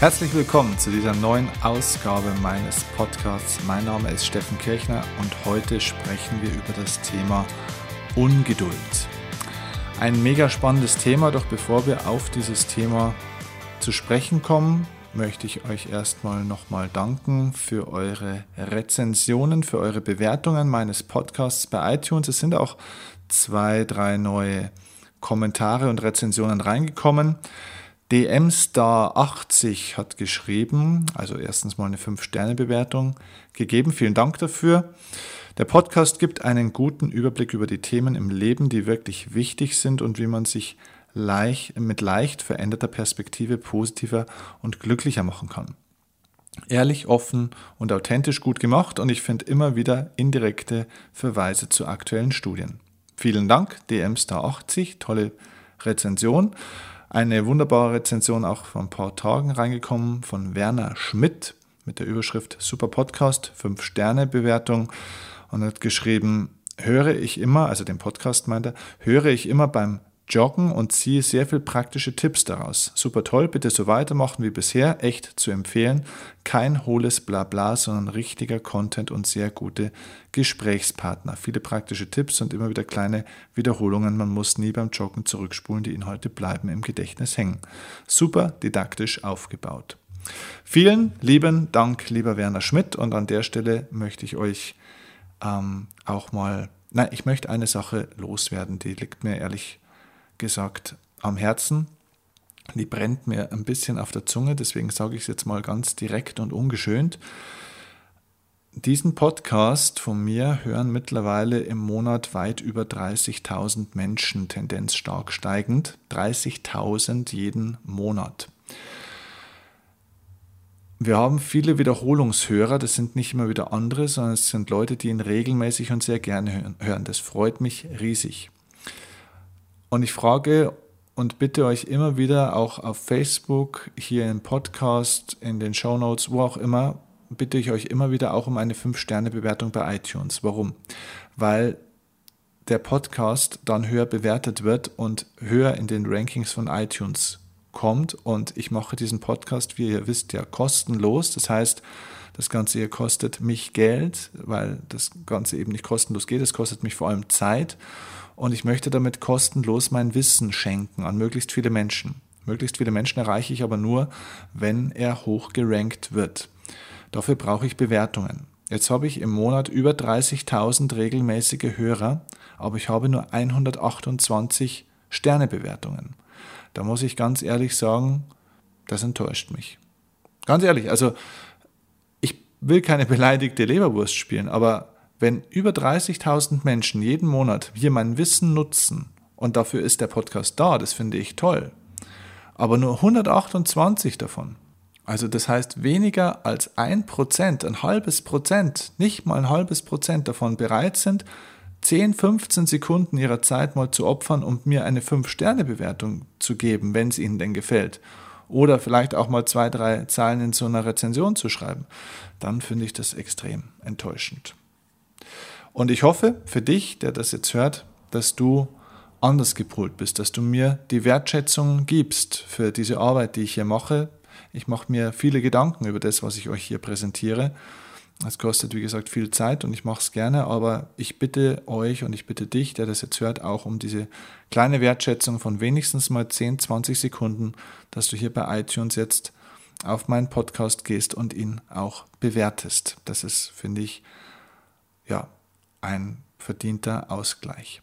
Herzlich willkommen zu dieser neuen Ausgabe meines Podcasts. Mein Name ist Steffen Kirchner und heute sprechen wir über das Thema Ungeduld. Ein mega spannendes Thema, doch bevor wir auf dieses Thema zu sprechen kommen, möchte ich euch erstmal nochmal danken für eure Rezensionen, für eure Bewertungen meines Podcasts bei iTunes. Es sind auch zwei, drei neue Kommentare und Rezensionen reingekommen. DM Star 80 hat geschrieben, also erstens mal eine 5-Sterne-Bewertung gegeben. Vielen Dank dafür. Der Podcast gibt einen guten Überblick über die Themen im Leben, die wirklich wichtig sind und wie man sich leicht, mit leicht veränderter Perspektive positiver und glücklicher machen kann. Ehrlich, offen und authentisch gut gemacht und ich finde immer wieder indirekte Verweise zu aktuellen Studien. Vielen Dank, DM Star 80, tolle Rezension. Eine wunderbare Rezension auch vor ein paar Tagen reingekommen von Werner Schmidt mit der Überschrift Super Podcast, 5 Sterne Bewertung und hat geschrieben, höre ich immer, also den Podcast meint er, höre ich immer beim Joggen und ziehe sehr viel praktische Tipps daraus. Super toll, bitte so weitermachen wie bisher, echt zu empfehlen. Kein hohles Blabla, sondern richtiger Content und sehr gute Gesprächspartner. Viele praktische Tipps und immer wieder kleine Wiederholungen. Man muss nie beim Joggen zurückspulen, die Inhalte bleiben im Gedächtnis hängen. Super didaktisch aufgebaut. Vielen lieben Dank, lieber Werner Schmidt. Und an der Stelle möchte ich euch ähm, auch mal, nein, ich möchte eine Sache loswerden, die liegt mir ehrlich gesagt am Herzen. Die brennt mir ein bisschen auf der Zunge, deswegen sage ich es jetzt mal ganz direkt und ungeschönt. Diesen Podcast von mir hören mittlerweile im Monat weit über 30.000 Menschen, Tendenz stark steigend. 30.000 jeden Monat. Wir haben viele Wiederholungshörer, das sind nicht immer wieder andere, sondern es sind Leute, die ihn regelmäßig und sehr gerne hören. Das freut mich riesig. Und ich frage und bitte euch immer wieder auch auf Facebook, hier im Podcast, in den Show Notes, wo auch immer, bitte ich euch immer wieder auch um eine 5-Sterne-Bewertung bei iTunes. Warum? Weil der Podcast dann höher bewertet wird und höher in den Rankings von iTunes kommt. Und ich mache diesen Podcast, wie ihr wisst, ja kostenlos. Das heißt, das Ganze hier kostet mich Geld, weil das Ganze eben nicht kostenlos geht. Es kostet mich vor allem Zeit und ich möchte damit kostenlos mein Wissen schenken an möglichst viele Menschen. Möglichst viele Menschen erreiche ich aber nur, wenn er hoch gerankt wird. Dafür brauche ich Bewertungen. Jetzt habe ich im Monat über 30.000 regelmäßige Hörer, aber ich habe nur 128 Sternebewertungen. Da muss ich ganz ehrlich sagen, das enttäuscht mich. Ganz ehrlich, also will keine beleidigte Leberwurst spielen, aber wenn über 30.000 Menschen jeden Monat hier mein Wissen nutzen, und dafür ist der Podcast da, das finde ich toll, aber nur 128 davon, also das heißt weniger als ein Prozent, ein halbes Prozent, nicht mal ein halbes Prozent davon bereit sind, 10, 15 Sekunden ihrer Zeit mal zu opfern, um mir eine 5-Sterne-Bewertung zu geben, wenn es ihnen denn gefällt. Oder vielleicht auch mal zwei, drei Zeilen in so einer Rezension zu schreiben, dann finde ich das extrem enttäuschend. Und ich hoffe für dich, der das jetzt hört, dass du anders gepolt bist, dass du mir die Wertschätzung gibst für diese Arbeit, die ich hier mache. Ich mache mir viele Gedanken über das, was ich euch hier präsentiere. Es kostet, wie gesagt, viel Zeit und ich mache es gerne, aber ich bitte euch und ich bitte dich, der das jetzt hört, auch um diese kleine Wertschätzung von wenigstens mal 10, 20 Sekunden, dass du hier bei iTunes jetzt auf meinen Podcast gehst und ihn auch bewertest. Das ist, finde ich, ja, ein verdienter Ausgleich.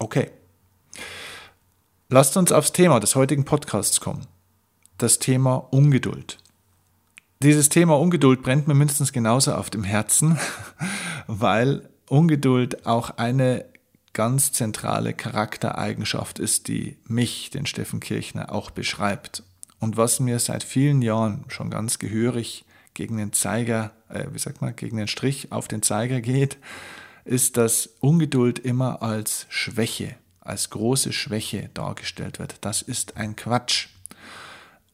Okay. Lasst uns aufs Thema des heutigen Podcasts kommen. Das Thema Ungeduld. Dieses Thema Ungeduld brennt mir mindestens genauso auf dem Herzen, weil Ungeduld auch eine ganz zentrale Charaktereigenschaft ist, die mich, den Steffen Kirchner, auch beschreibt. Und was mir seit vielen Jahren schon ganz gehörig gegen den Zeiger, äh, wie sagt man, gegen den Strich auf den Zeiger geht, ist, dass Ungeduld immer als Schwäche, als große Schwäche dargestellt wird. Das ist ein Quatsch.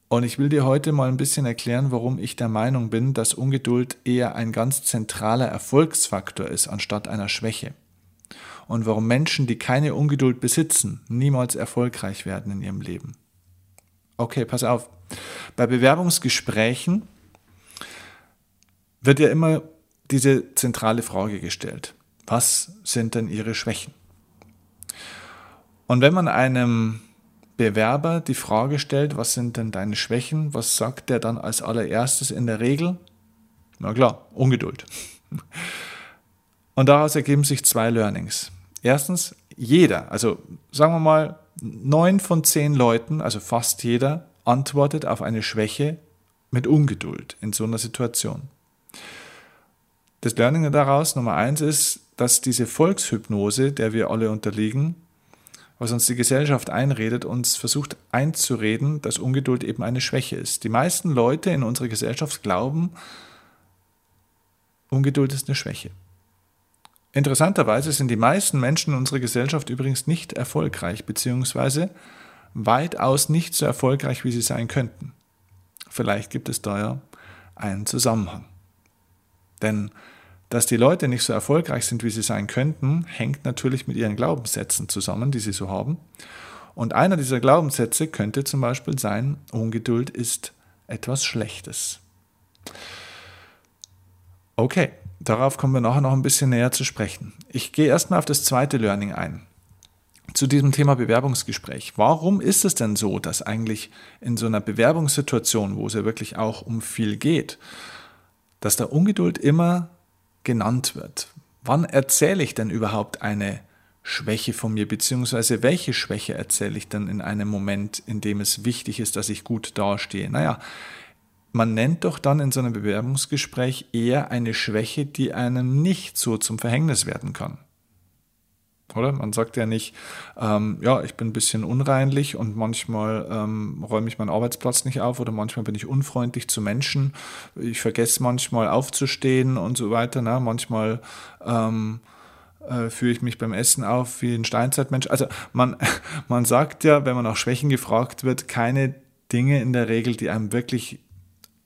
Und ich will dir heute mal ein bisschen erklären, warum ich der Meinung bin, dass Ungeduld eher ein ganz zentraler Erfolgsfaktor ist, anstatt einer Schwäche. Und warum Menschen, die keine Ungeduld besitzen, niemals erfolgreich werden in ihrem Leben. Okay, pass auf. Bei Bewerbungsgesprächen wird ja immer diese zentrale Frage gestellt. Was sind denn Ihre Schwächen? Und wenn man einem Bewerber die Frage stellt, was sind denn deine Schwächen, was sagt der dann als allererstes in der Regel? Na klar, Ungeduld. Und daraus ergeben sich zwei Learnings. Erstens, jeder, also sagen wir mal, neun von zehn Leuten, also fast jeder, antwortet auf eine Schwäche mit Ungeduld in so einer Situation. Das Learning daraus, Nummer eins, ist, dass diese Volkshypnose, der wir alle unterliegen, was uns die Gesellschaft einredet, uns versucht einzureden, dass Ungeduld eben eine Schwäche ist. Die meisten Leute in unserer Gesellschaft glauben, Ungeduld ist eine Schwäche. Interessanterweise sind die meisten Menschen in unserer Gesellschaft übrigens nicht erfolgreich, beziehungsweise weitaus nicht so erfolgreich, wie sie sein könnten. Vielleicht gibt es da ja einen Zusammenhang. Denn dass die Leute nicht so erfolgreich sind, wie sie sein könnten, hängt natürlich mit ihren Glaubenssätzen zusammen, die sie so haben. Und einer dieser Glaubenssätze könnte zum Beispiel sein, Ungeduld ist etwas Schlechtes. Okay, darauf kommen wir nachher noch ein bisschen näher zu sprechen. Ich gehe erstmal auf das zweite Learning ein. Zu diesem Thema Bewerbungsgespräch. Warum ist es denn so, dass eigentlich in so einer Bewerbungssituation, wo es ja wirklich auch um viel geht, dass da Ungeduld immer genannt wird. Wann erzähle ich denn überhaupt eine Schwäche von mir, beziehungsweise welche Schwäche erzähle ich denn in einem Moment, in dem es wichtig ist, dass ich gut dastehe? Naja, man nennt doch dann in so einem Bewerbungsgespräch eher eine Schwäche, die einem nicht so zum Verhängnis werden kann. Oder? Man sagt ja nicht, ähm, ja, ich bin ein bisschen unreinlich und manchmal ähm, räume ich meinen Arbeitsplatz nicht auf oder manchmal bin ich unfreundlich zu Menschen. Ich vergesse manchmal aufzustehen und so weiter. Ne? Manchmal ähm, äh, führe ich mich beim Essen auf wie ein Steinzeitmensch. Also man, man sagt ja, wenn man nach Schwächen gefragt wird, keine Dinge in der Regel, die einem wirklich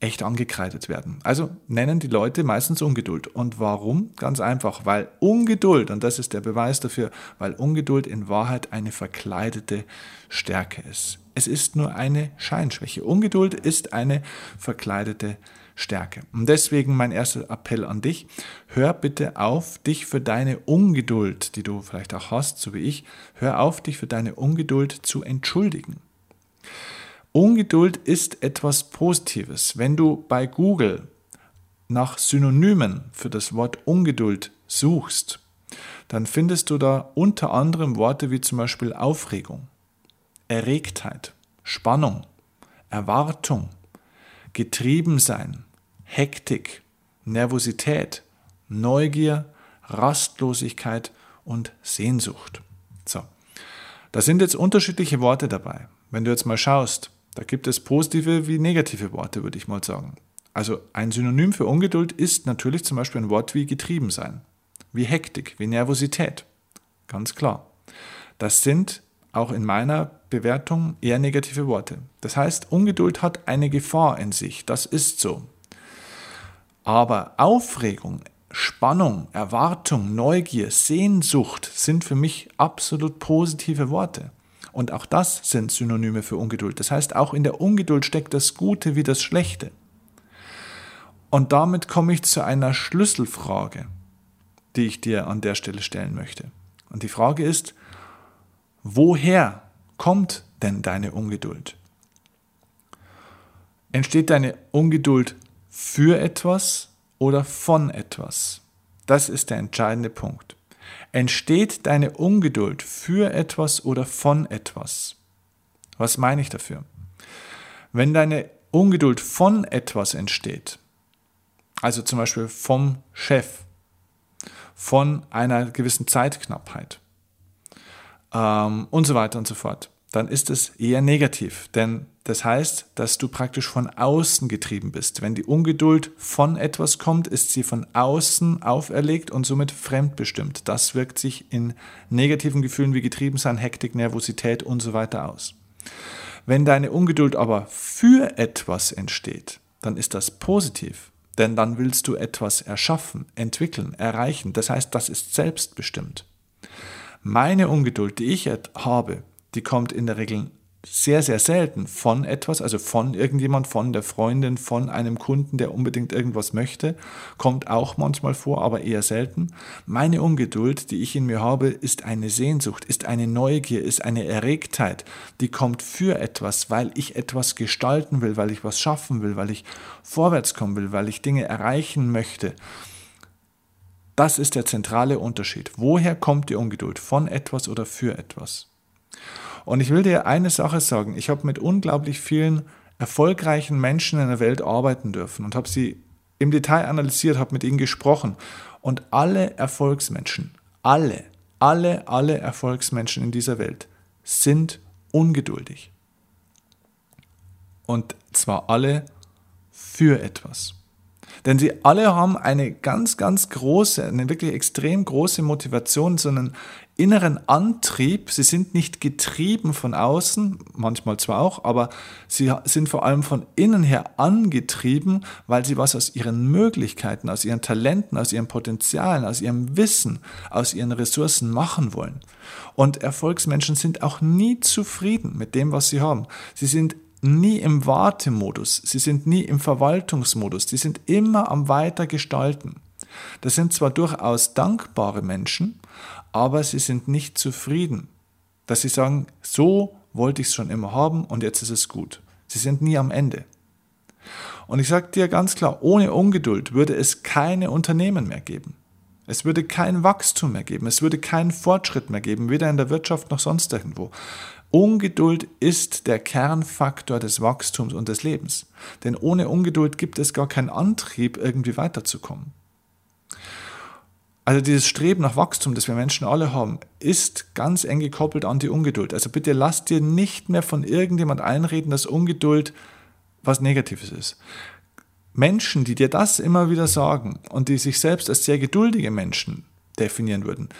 echt angekreidet werden. Also nennen die Leute meistens Ungeduld. Und warum? Ganz einfach, weil Ungeduld, und das ist der Beweis dafür, weil Ungeduld in Wahrheit eine verkleidete Stärke ist. Es ist nur eine Scheinschwäche. Ungeduld ist eine verkleidete Stärke. Und deswegen mein erster Appell an dich, hör bitte auf, dich für deine Ungeduld, die du vielleicht auch hast, so wie ich, hör auf, dich für deine Ungeduld zu entschuldigen. Ungeduld ist etwas Positives. Wenn du bei Google nach Synonymen für das Wort Ungeduld suchst, dann findest du da unter anderem Worte wie zum Beispiel Aufregung, Erregtheit, Spannung, Erwartung, Getriebensein, Hektik, Nervosität, Neugier, Rastlosigkeit und Sehnsucht. So, da sind jetzt unterschiedliche Worte dabei. Wenn du jetzt mal schaust, da gibt es positive wie negative Worte, würde ich mal sagen. Also ein Synonym für Ungeduld ist natürlich zum Beispiel ein Wort wie getrieben sein, wie Hektik, wie Nervosität. Ganz klar. Das sind auch in meiner Bewertung eher negative Worte. Das heißt, Ungeduld hat eine Gefahr in sich. Das ist so. Aber Aufregung, Spannung, Erwartung, Neugier, Sehnsucht sind für mich absolut positive Worte. Und auch das sind Synonyme für Ungeduld. Das heißt, auch in der Ungeduld steckt das Gute wie das Schlechte. Und damit komme ich zu einer Schlüsselfrage, die ich dir an der Stelle stellen möchte. Und die Frage ist, woher kommt denn deine Ungeduld? Entsteht deine Ungeduld für etwas oder von etwas? Das ist der entscheidende Punkt. Entsteht deine Ungeduld für etwas oder von etwas? Was meine ich dafür? Wenn deine Ungeduld von etwas entsteht, also zum Beispiel vom Chef, von einer gewissen Zeitknappheit ähm, und so weiter und so fort, dann ist es eher negativ. Denn das heißt, dass du praktisch von außen getrieben bist. Wenn die Ungeduld von etwas kommt, ist sie von außen auferlegt und somit fremdbestimmt. Das wirkt sich in negativen Gefühlen wie Getriebensein, Hektik, Nervosität und so weiter aus. Wenn deine Ungeduld aber für etwas entsteht, dann ist das positiv. Denn dann willst du etwas erschaffen, entwickeln, erreichen. Das heißt, das ist selbstbestimmt. Meine Ungeduld, die ich habe, die kommt in der Regel sehr, sehr selten von etwas, also von irgendjemand, von der Freundin, von einem Kunden, der unbedingt irgendwas möchte, kommt auch manchmal vor, aber eher selten. Meine Ungeduld, die ich in mir habe, ist eine Sehnsucht, ist eine Neugier, ist eine Erregtheit, die kommt für etwas, weil ich etwas gestalten will, weil ich was schaffen will, weil ich vorwärts kommen will, weil ich Dinge erreichen möchte. Das ist der zentrale Unterschied. Woher kommt die Ungeduld? Von etwas oder für etwas? Und ich will dir eine Sache sagen. Ich habe mit unglaublich vielen erfolgreichen Menschen in der Welt arbeiten dürfen und habe sie im Detail analysiert, habe mit ihnen gesprochen. Und alle Erfolgsmenschen, alle, alle, alle Erfolgsmenschen in dieser Welt sind ungeduldig. Und zwar alle für etwas. Denn sie alle haben eine ganz, ganz große, eine wirklich extrem große Motivation, so einen inneren Antrieb. Sie sind nicht getrieben von außen, manchmal zwar auch, aber sie sind vor allem von innen her angetrieben, weil sie was aus ihren Möglichkeiten, aus ihren Talenten, aus ihren Potenzialen, aus ihrem Wissen, aus ihren Ressourcen machen wollen. Und Erfolgsmenschen sind auch nie zufrieden mit dem, was sie haben. Sie sind nie im Wartemodus, sie sind nie im Verwaltungsmodus, sie sind immer am Weitergestalten. Das sind zwar durchaus dankbare Menschen, aber sie sind nicht zufrieden, dass sie sagen, so wollte ich es schon immer haben und jetzt ist es gut. Sie sind nie am Ende. Und ich sage dir ganz klar, ohne Ungeduld würde es keine Unternehmen mehr geben. Es würde kein Wachstum mehr geben, es würde keinen Fortschritt mehr geben, weder in der Wirtschaft noch sonst irgendwo. Ungeduld ist der Kernfaktor des Wachstums und des Lebens. Denn ohne Ungeduld gibt es gar keinen Antrieb, irgendwie weiterzukommen. Also dieses Streben nach Wachstum, das wir Menschen alle haben, ist ganz eng gekoppelt an die Ungeduld. Also bitte lass dir nicht mehr von irgendjemand einreden, dass Ungeduld was Negatives ist. Menschen, die dir das immer wieder sagen und die sich selbst als sehr geduldige Menschen definieren würden,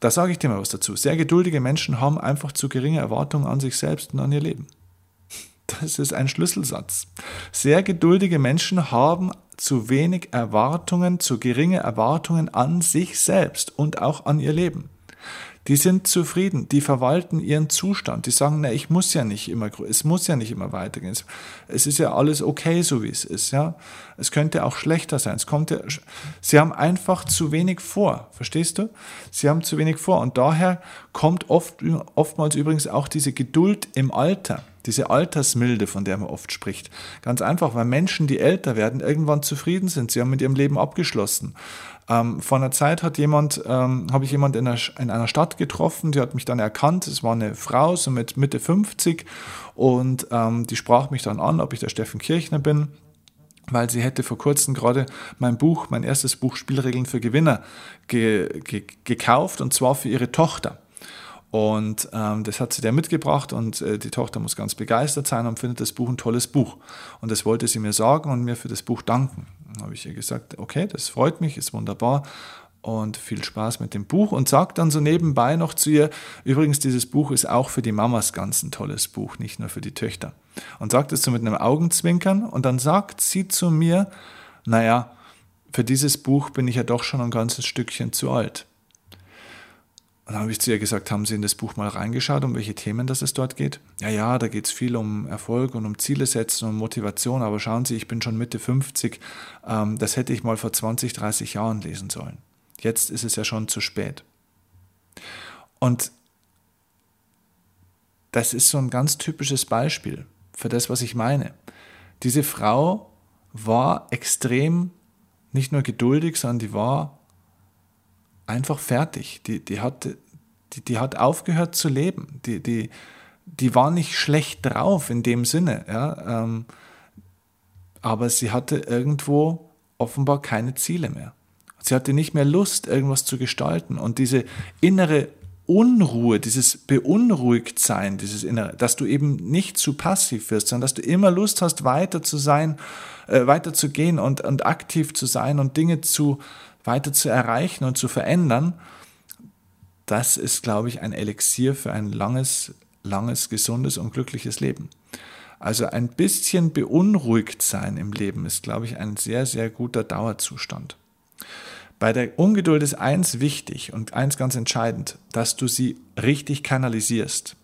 da sage ich dir mal was dazu. Sehr geduldige Menschen haben einfach zu geringe Erwartungen an sich selbst und an ihr Leben. Das ist ein Schlüsselsatz. Sehr geduldige Menschen haben zu wenig Erwartungen, zu geringe Erwartungen an sich selbst und auch an ihr Leben. Die sind zufrieden, die verwalten ihren Zustand, die sagen, na, ich muss ja nicht immer, es muss ja nicht immer weitergehen. Es ist ja alles okay, so wie es ist, ja. Es könnte auch schlechter sein. Es kommt ja, sie haben einfach zu wenig vor, verstehst du? Sie haben zu wenig vor und daher kommt oft, oftmals übrigens auch diese Geduld im Alter diese Altersmilde, von der man oft spricht. Ganz einfach, weil Menschen, die älter werden, irgendwann zufrieden sind. Sie haben mit ihrem Leben abgeschlossen. Ähm, vor einer Zeit hat jemand, ähm, habe ich jemand in einer, in einer Stadt getroffen, die hat mich dann erkannt. Es war eine Frau, so mit Mitte 50, und ähm, die sprach mich dann an, ob ich der Steffen Kirchner bin weil sie hätte vor kurzem gerade mein Buch, mein erstes Buch Spielregeln für Gewinner ge, ge, gekauft und zwar für ihre Tochter. Und ähm, das hat sie der mitgebracht und äh, die Tochter muss ganz begeistert sein und findet das Buch ein tolles Buch. Und das wollte sie mir sagen und mir für das Buch danken. Dann habe ich ihr gesagt, okay, das freut mich, ist wunderbar und viel Spaß mit dem Buch und sagt dann so nebenbei noch zu ihr, übrigens, dieses Buch ist auch für die Mamas ganz ein tolles Buch, nicht nur für die Töchter. Und sagt es so mit einem Augenzwinkern und dann sagt sie zu mir, naja, für dieses Buch bin ich ja doch schon ein ganzes Stückchen zu alt. Und dann habe ich zu ihr gesagt, haben Sie in das Buch mal reingeschaut, um welche Themen das es dort geht? Ja, ja, da geht es viel um Erfolg und um Ziele setzen und Motivation, aber schauen Sie, ich bin schon Mitte 50, ähm, das hätte ich mal vor 20, 30 Jahren lesen sollen. Jetzt ist es ja schon zu spät. Und das ist so ein ganz typisches Beispiel für das, was ich meine. Diese Frau war extrem nicht nur geduldig, sondern die war einfach fertig. Die, die, hat, die, die hat aufgehört zu leben. Die, die, die war nicht schlecht drauf in dem Sinne, ja, ähm, aber sie hatte irgendwo offenbar keine Ziele mehr. Sie hatte nicht mehr Lust, irgendwas zu gestalten. Und diese innere Unruhe, dieses Beunruhigtsein, dieses innere, dass du eben nicht zu passiv wirst, sondern dass du immer Lust hast, weiter zu sein, äh, weiter zu gehen und, und aktiv zu sein und Dinge zu, weiter zu erreichen und zu verändern, das ist, glaube ich, ein Elixier für ein langes, langes, gesundes und glückliches Leben. Also ein bisschen beunruhigt sein im Leben ist, glaube ich, ein sehr, sehr guter Dauerzustand. Bei der Ungeduld ist eins wichtig und eins ganz entscheidend, dass du sie richtig kanalisierst.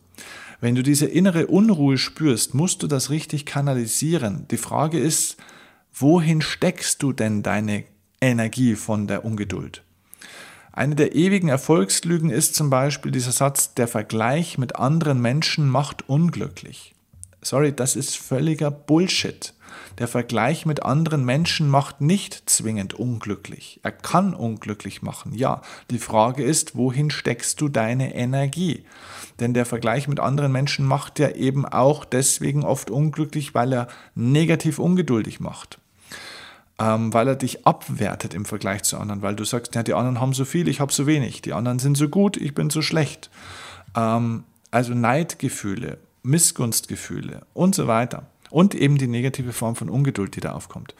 Wenn du diese innere Unruhe spürst, musst du das richtig kanalisieren. Die Frage ist, wohin steckst du denn deine Energie von der Ungeduld? Eine der ewigen Erfolgslügen ist zum Beispiel dieser Satz, der Vergleich mit anderen Menschen macht unglücklich. Sorry, das ist völliger Bullshit. Der Vergleich mit anderen Menschen macht nicht zwingend unglücklich. Er kann unglücklich machen, ja. Die Frage ist, wohin steckst du deine Energie? Denn der Vergleich mit anderen Menschen macht ja eben auch deswegen oft unglücklich, weil er negativ ungeduldig macht ähm, weil er dich abwertet im Vergleich zu anderen, weil du sagst, ja, die anderen haben so viel, ich habe so wenig, die anderen sind so gut, ich bin so schlecht. Ähm, also Neidgefühle, Missgunstgefühle und so weiter. Und eben die negative Form von Ungeduld, die da aufkommt.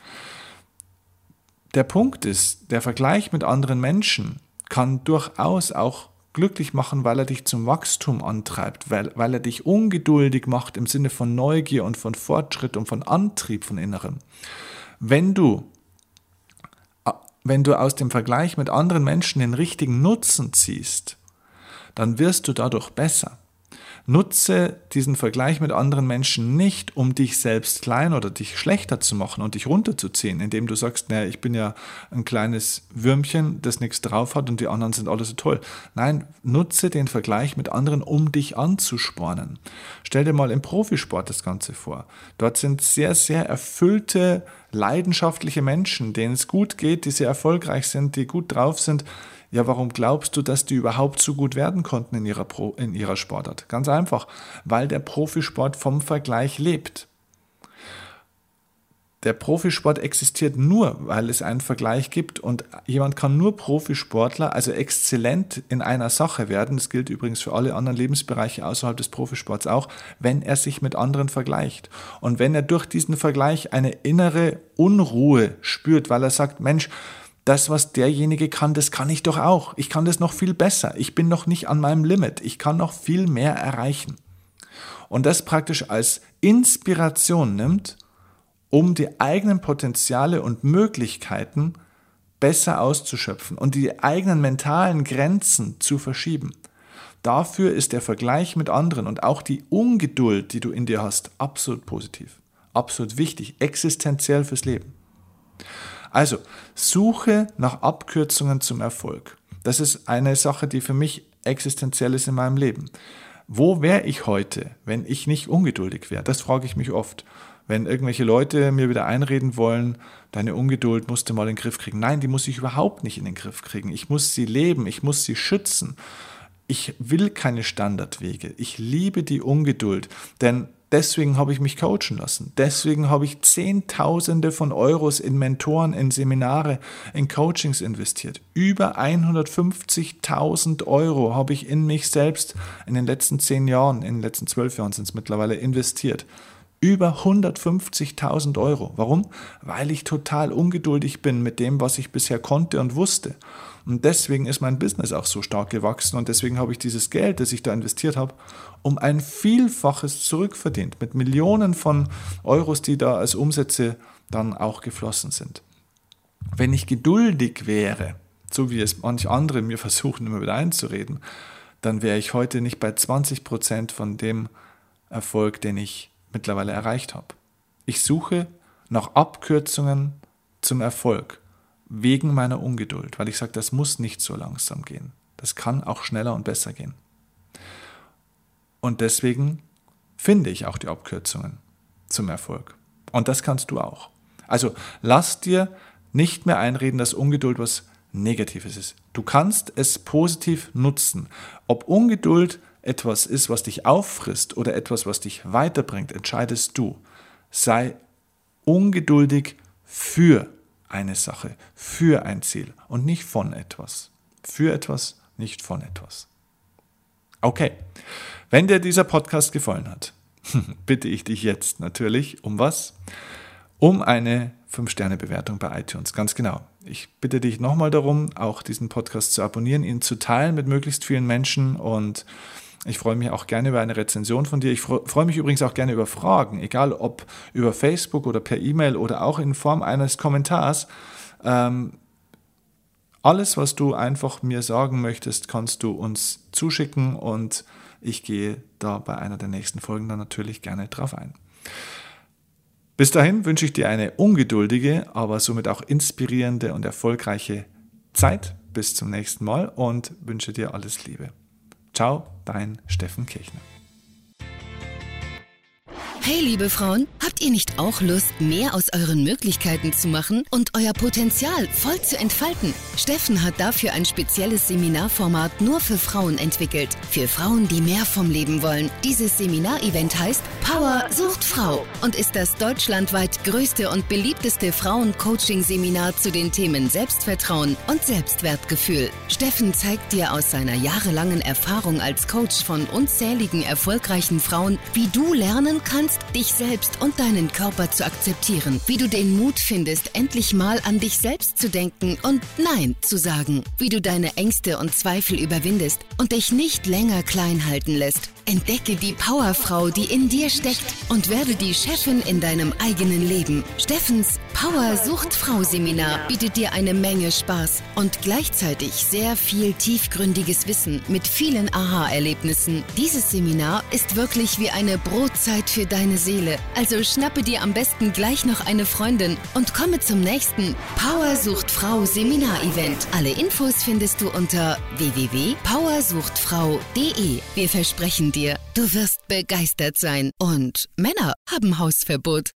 Der Punkt ist, der Vergleich mit anderen Menschen kann durchaus auch glücklich machen, weil er dich zum Wachstum antreibt, weil, weil er dich ungeduldig macht im Sinne von Neugier und von Fortschritt und von Antrieb von Innerem. Wenn du, wenn du aus dem Vergleich mit anderen Menschen den richtigen Nutzen ziehst, dann wirst du dadurch besser. Nutze diesen Vergleich mit anderen Menschen nicht, um dich selbst klein oder dich schlechter zu machen und dich runterzuziehen, indem du sagst, naja, ich bin ja ein kleines Würmchen, das nichts drauf hat und die anderen sind alle so toll. Nein, nutze den Vergleich mit anderen, um dich anzuspornen. Stell dir mal im Profisport das Ganze vor. Dort sind sehr, sehr erfüllte, leidenschaftliche Menschen, denen es gut geht, die sehr erfolgreich sind, die gut drauf sind ja, warum glaubst du, dass die überhaupt so gut werden konnten in ihrer, Pro, in ihrer Sportart? Ganz einfach, weil der Profisport vom Vergleich lebt. Der Profisport existiert nur, weil es einen Vergleich gibt und jemand kann nur Profisportler, also exzellent in einer Sache werden, das gilt übrigens für alle anderen Lebensbereiche außerhalb des Profisports auch, wenn er sich mit anderen vergleicht. Und wenn er durch diesen Vergleich eine innere Unruhe spürt, weil er sagt, Mensch, das, was derjenige kann, das kann ich doch auch. Ich kann das noch viel besser. Ich bin noch nicht an meinem Limit. Ich kann noch viel mehr erreichen. Und das praktisch als Inspiration nimmt, um die eigenen Potenziale und Möglichkeiten besser auszuschöpfen und die eigenen mentalen Grenzen zu verschieben. Dafür ist der Vergleich mit anderen und auch die Ungeduld, die du in dir hast, absolut positiv, absolut wichtig, existenziell fürs Leben. Also, suche nach Abkürzungen zum Erfolg. Das ist eine Sache, die für mich existenziell ist in meinem Leben. Wo wäre ich heute, wenn ich nicht ungeduldig wäre? Das frage ich mich oft. Wenn irgendwelche Leute mir wieder einreden wollen, deine Ungeduld musst du mal in den Griff kriegen. Nein, die muss ich überhaupt nicht in den Griff kriegen. Ich muss sie leben, ich muss sie schützen. Ich will keine Standardwege. Ich liebe die Ungeduld, denn Deswegen habe ich mich coachen lassen. Deswegen habe ich Zehntausende von Euros in Mentoren, in Seminare, in Coachings investiert. Über 150.000 Euro habe ich in mich selbst in den letzten zehn Jahren, in den letzten zwölf Jahren sind es mittlerweile investiert. Über 150.000 Euro. Warum? Weil ich total ungeduldig bin mit dem, was ich bisher konnte und wusste. Und deswegen ist mein Business auch so stark gewachsen und deswegen habe ich dieses Geld, das ich da investiert habe, um ein Vielfaches zurückverdient mit Millionen von Euros, die da als Umsätze dann auch geflossen sind. Wenn ich geduldig wäre, so wie es manche andere mir versuchen immer wieder einzureden, dann wäre ich heute nicht bei 20 Prozent von dem Erfolg, den ich mittlerweile erreicht habe. Ich suche nach Abkürzungen zum Erfolg wegen meiner Ungeduld, weil ich sage, das muss nicht so langsam gehen. Das kann auch schneller und besser gehen. Und deswegen finde ich auch die Abkürzungen zum Erfolg. Und das kannst du auch. Also lass dir nicht mehr einreden, dass Ungeduld was Negatives ist. Du kannst es positiv nutzen. Ob Ungeduld etwas ist, was dich auffrisst oder etwas, was dich weiterbringt, entscheidest du. Sei ungeduldig für eine Sache, für ein Ziel und nicht von etwas. Für etwas, nicht von etwas. Okay, wenn dir dieser Podcast gefallen hat, bitte ich dich jetzt natürlich um was? Um eine 5-Sterne-Bewertung bei iTunes, ganz genau. Ich bitte dich nochmal darum, auch diesen Podcast zu abonnieren, ihn zu teilen mit möglichst vielen Menschen und ich freue mich auch gerne über eine Rezension von dir. Ich freue mich übrigens auch gerne über Fragen, egal ob über Facebook oder per E-Mail oder auch in Form eines Kommentars. Ähm, Alles, was du einfach mir sagen möchtest, kannst du uns zuschicken und ich gehe da bei einer der nächsten Folgen dann natürlich gerne drauf ein. Bis dahin wünsche ich dir eine ungeduldige, aber somit auch inspirierende und erfolgreiche Zeit. Bis zum nächsten Mal und wünsche dir alles Liebe. Ciao, dein Steffen Kirchner. Hey liebe Frauen, habt ihr nicht auch Lust, mehr aus euren Möglichkeiten zu machen und euer Potenzial voll zu entfalten? Steffen hat dafür ein spezielles Seminarformat nur für Frauen entwickelt. Für Frauen, die mehr vom Leben wollen. Dieses Seminarevent heißt Power sucht Frau und ist das deutschlandweit größte und beliebteste Frauen-Coaching-Seminar zu den Themen Selbstvertrauen und Selbstwertgefühl. Steffen zeigt dir aus seiner jahrelangen Erfahrung als Coach von unzähligen erfolgreichen Frauen, wie du lernen kannst, dich selbst und deinen Körper zu akzeptieren, wie du den Mut findest, endlich mal an dich selbst zu denken und Nein zu sagen, wie du deine Ängste und Zweifel überwindest und dich nicht länger klein halten lässt. Entdecke die Powerfrau, die in dir steckt und werde die Chefin in deinem eigenen Leben. Steffens Power Sucht Frau Seminar bietet dir eine Menge Spaß und gleichzeitig sehr viel tiefgründiges Wissen mit vielen Aha-Erlebnissen. Dieses Seminar ist wirklich wie eine Brotzeit für deine Seele. Also schnappe dir am besten gleich noch eine Freundin und komme zum nächsten Power Sucht Frau Seminar-Event. Alle Infos findest du unter www.powersuchtfrau.de. Wir versprechen dir, du wirst begeistert sein. Und Männer haben Hausverbot.